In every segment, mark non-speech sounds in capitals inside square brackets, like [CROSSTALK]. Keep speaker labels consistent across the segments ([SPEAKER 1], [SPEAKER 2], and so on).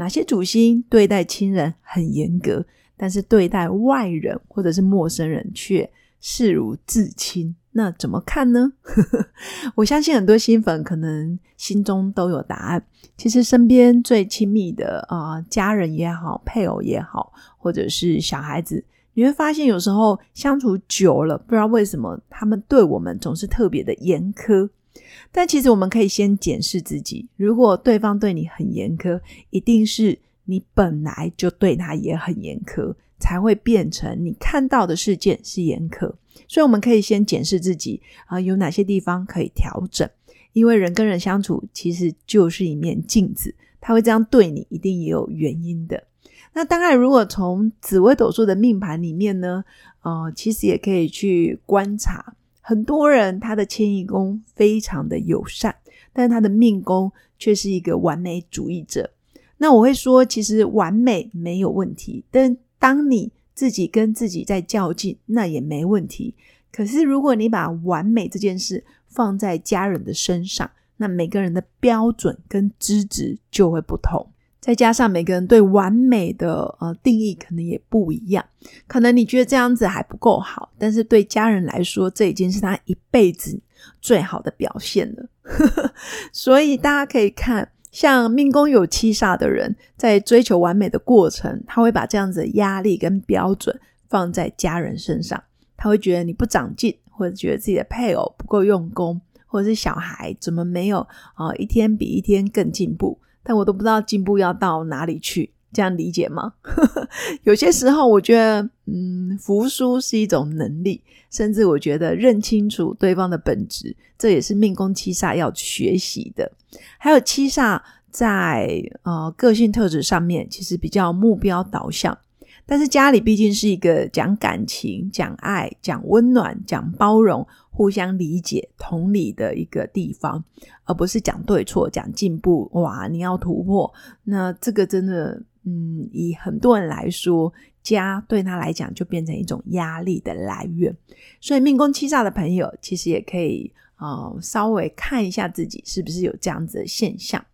[SPEAKER 1] 哪些主星对待亲人很严格，但是对待外人或者是陌生人却视如至亲？那怎么看呢？[LAUGHS] 我相信很多新粉可能心中都有答案。其实身边最亲密的啊，家人也好，配偶也好，或者是小孩子，你会发现有时候相处久了，不知道为什么他们对我们总是特别的严苛。但其实我们可以先检视自己，如果对方对你很严苛，一定是你本来就对他也很严苛，才会变成你看到的事件是严苛。所以我们可以先检视自己啊，有哪些地方可以调整。因为人跟人相处其实就是一面镜子，他会这样对你，一定也有原因的。那当然，如果从紫微斗数的命盘里面呢，呃，其实也可以去观察。很多人他的迁移宫非常的友善，但他的命宫却是一个完美主义者。那我会说，其实完美没有问题，但当你自己跟自己在较劲，那也没问题。可是如果你把完美这件事放在家人的身上，那每个人的标准跟资质就会不同。再加上每个人对完美的呃定义可能也不一样，可能你觉得这样子还不够好，但是对家人来说，这已经是他一辈子最好的表现了。[LAUGHS] 所以大家可以看，像命宫有七煞的人，在追求完美的过程，他会把这样子的压力跟标准放在家人身上，他会觉得你不长进，或者觉得自己的配偶不够用功，或者是小孩怎么没有啊一天比一天更进步。我都不知道进步要到哪里去，这样理解吗？[LAUGHS] 有些时候，我觉得，嗯，服输是一种能力，甚至我觉得认清楚对方的本质，这也是命宫七煞要学习的。还有七煞在呃个性特质上面，其实比较目标导向。但是家里毕竟是一个讲感情、讲爱、讲温暖、讲包容、互相理解、同理的一个地方，而不是讲对错、讲进步。哇，你要突破，那这个真的，嗯，以很多人来说，家对他来讲就变成一种压力的来源。所以命宫七煞的朋友，其实也可以啊，稍微看一下自己是不是有这样子的现象。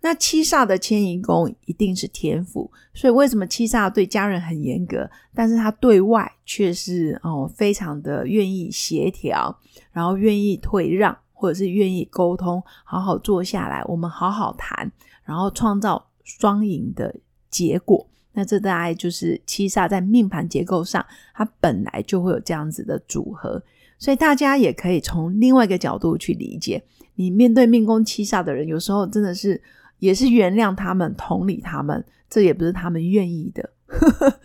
[SPEAKER 1] 那七煞的迁移宫一定是天赋，所以为什么七煞对家人很严格，但是他对外却是哦非常的愿意协调，然后愿意退让，或者是愿意沟通，好好坐下来，我们好好谈，然后创造双赢的结果。那这大概就是七煞在命盘结构上，它本来就会有这样子的组合，所以大家也可以从另外一个角度去理解。你面对命宫七煞的人，有时候真的是也是原谅他们、同理他们，这也不是他们愿意的。[LAUGHS]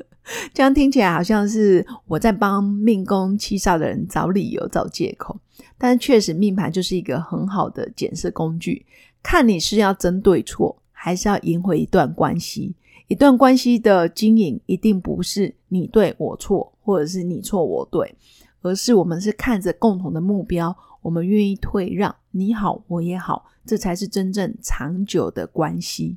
[SPEAKER 1] 这样听起来好像是我在帮命宫七煞的人找理由、找借口，但确实命盘就是一个很好的检视工具，看你是要争对错，还是要赢回一段关系。一段关系的经营，一定不是你对我错，或者是你错我对，而是我们是看着共同的目标。我们愿意退让，你好，我也好，这才是真正长久的关系。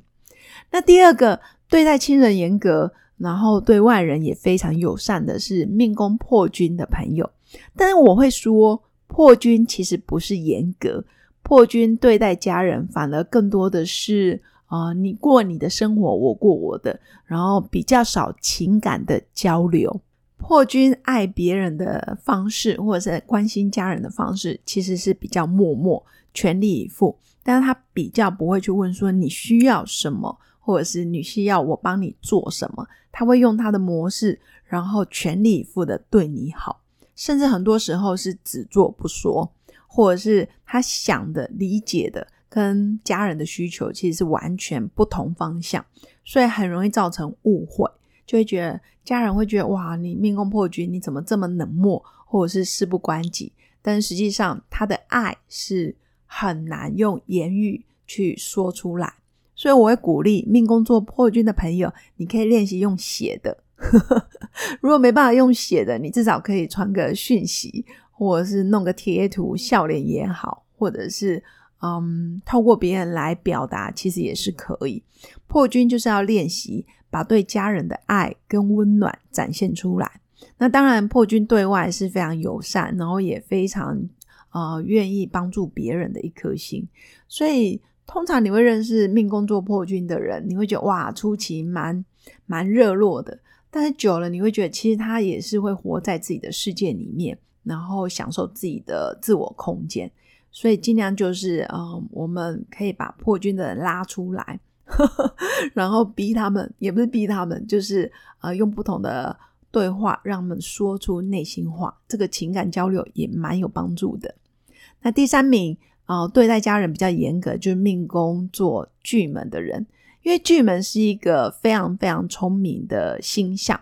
[SPEAKER 1] 那第二个，对待亲人严格，然后对外人也非常友善的是命宫破军的朋友。但是我会说，破军其实不是严格，破军对待家人反而更多的是啊，你过你的生活，我过我的，然后比较少情感的交流。破军爱别人的方式，或者是关心家人的方式，其实是比较默默、全力以赴。但是他比较不会去问说你需要什么，或者是你需要我帮你做什么。他会用他的模式，然后全力以赴的对你好，甚至很多时候是只做不说，或者是他想的、理解的跟家人的需求其实是完全不同方向，所以很容易造成误会。就会觉得家人会觉得哇，你命宫破军，你怎么这么冷漠，或者是事不关己？但实际上，他的爱是很难用言语去说出来。所以我会鼓励命宫做破军的朋友，你可以练习用写的 [LAUGHS] 如果没办法用写的，你至少可以传个讯息，或者是弄个贴图，笑脸也好，或者是嗯，透过别人来表达，其实也是可以。破军就是要练习把对家人的爱跟温暖展现出来。那当然，破军对外是非常友善，然后也非常呃愿意帮助别人的一颗心。所以，通常你会认识命宫做破军的人，你会觉得哇，初期蛮蛮热络的。但是久了，你会觉得其实他也是会活在自己的世界里面，然后享受自己的自我空间。所以尽量就是，嗯，我们可以把破军的人拉出来，[LAUGHS] 然后逼他们，也不是逼他们，就是呃，用不同的对话让他们说出内心话。这个情感交流也蛮有帮助的。那第三名啊，对待家人比较严格，就是命宫做巨门的人。因为巨门是一个非常非常聪明的星象，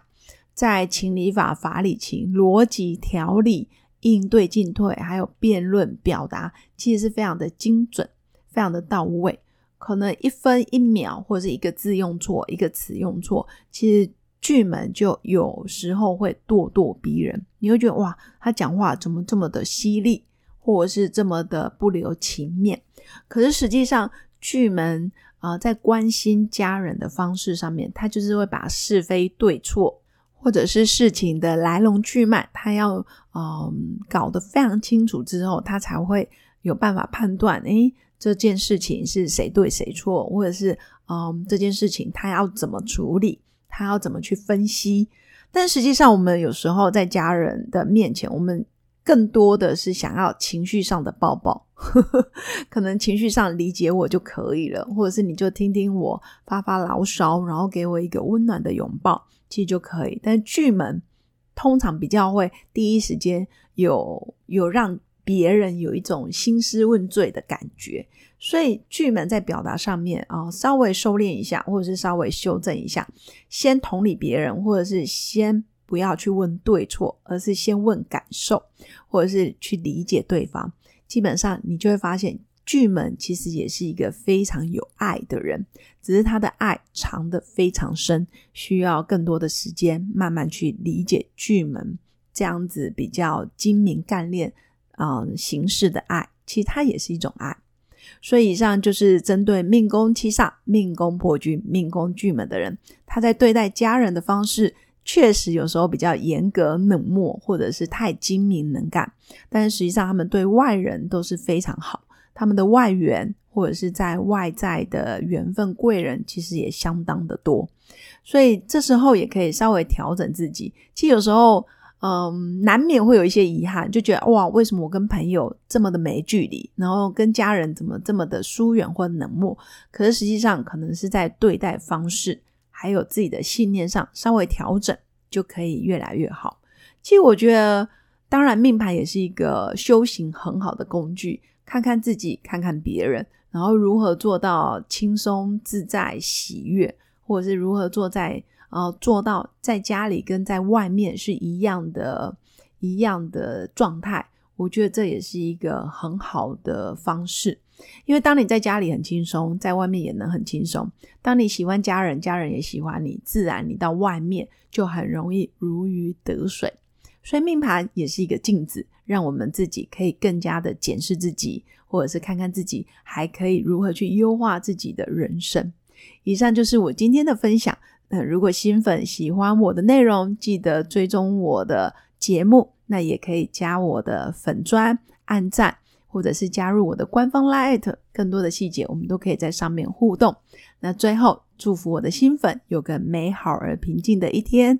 [SPEAKER 1] 在情理法、法理情、逻辑条理、应对进退，还有辩论表达，其实是非常的精准、非常的到位。可能一分一秒或者是一个字用错、一个词用错，其实巨门就有时候会咄咄逼人。你会觉得哇，他讲话怎么这么的犀利，或者是这么的不留情面？可是实际上巨门。啊，在关心家人的方式上面，他就是会把是非对错，或者是事情的来龙去脉，他要嗯搞得非常清楚之后，他才会有办法判断，诶，这件事情是谁对谁错，或者是嗯这件事情他要怎么处理，他要怎么去分析。但实际上，我们有时候在家人的面前，我们更多的是想要情绪上的抱抱。[LAUGHS] 可能情绪上理解我就可以了，或者是你就听听我发发牢骚，然后给我一个温暖的拥抱，其实就可以。但巨门通常比较会第一时间有有让别人有一种兴师问罪的感觉，所以巨门在表达上面啊，稍微收敛一下，或者是稍微修正一下，先同理别人，或者是先不要去问对错，而是先问感受，或者是去理解对方。基本上，你就会发现巨门其实也是一个非常有爱的人，只是他的爱藏得非常深，需要更多的时间慢慢去理解巨门这样子比较精明干练啊形式的爱，其实它也是一种爱。所以以上就是针对命宫七煞、命宫破军、命宫巨门的人，他在对待家人的方式。确实有时候比较严格冷漠，或者是太精明能干，但是实际上他们对外人都是非常好，他们的外援或者是在外在的缘分贵人其实也相当的多，所以这时候也可以稍微调整自己。其实有时候，嗯，难免会有一些遗憾，就觉得哇，为什么我跟朋友这么的没距离，然后跟家人怎么这么的疏远或冷漠？可是实际上可能是在对待方式。还有自己的信念上稍微调整，就可以越来越好。其实我觉得，当然命盘也是一个修行很好的工具。看看自己，看看别人，然后如何做到轻松自在、喜悦，或者是如何做在呃做到在家里跟在外面是一样的、一样的状态。我觉得这也是一个很好的方式。因为当你在家里很轻松，在外面也能很轻松。当你喜欢家人，家人也喜欢你，自然你到外面就很容易如鱼得水。所以命盘也是一个镜子，让我们自己可以更加的检视自己，或者是看看自己还可以如何去优化自己的人生。以上就是我今天的分享。那如果新粉喜欢我的内容，记得追踪我的节目，那也可以加我的粉砖按赞。或者是加入我的官方 Line，更多的细节我们都可以在上面互动。那最后祝福我的新粉有个美好而平静的一天，